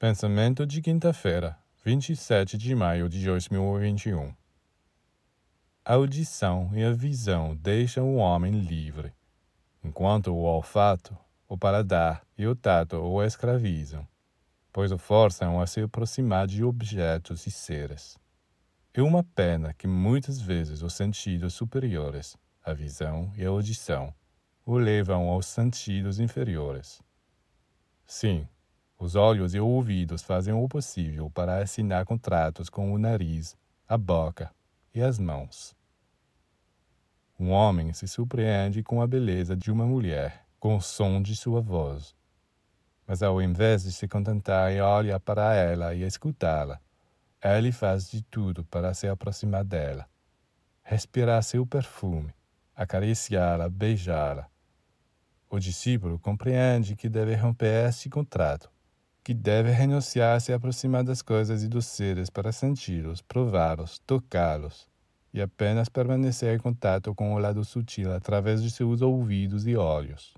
Pensamento de quinta-feira, 27 de maio de 2021. A audição e a visão deixam o homem livre, enquanto o olfato, o paladar e o tato o escravizam, pois o forçam a se aproximar de objetos e seres. É uma pena que muitas vezes os sentidos superiores, a visão e a audição, o levam aos sentidos inferiores. Sim, os olhos e os ouvidos fazem o possível para assinar contratos com o nariz, a boca e as mãos. Um homem se surpreende com a beleza de uma mulher, com o som de sua voz. Mas ao invés de se contentar em olhar para ela e escutá-la, ele faz de tudo para se aproximar dela, respirar seu perfume, acariciá-la, beijá-la. O discípulo compreende que deve romper este contrato que deve renunciar a se aproximar das coisas e dos seres para senti-los, prová-los, tocá-los, e apenas permanecer em contato com o lado sutil através de seus ouvidos e olhos.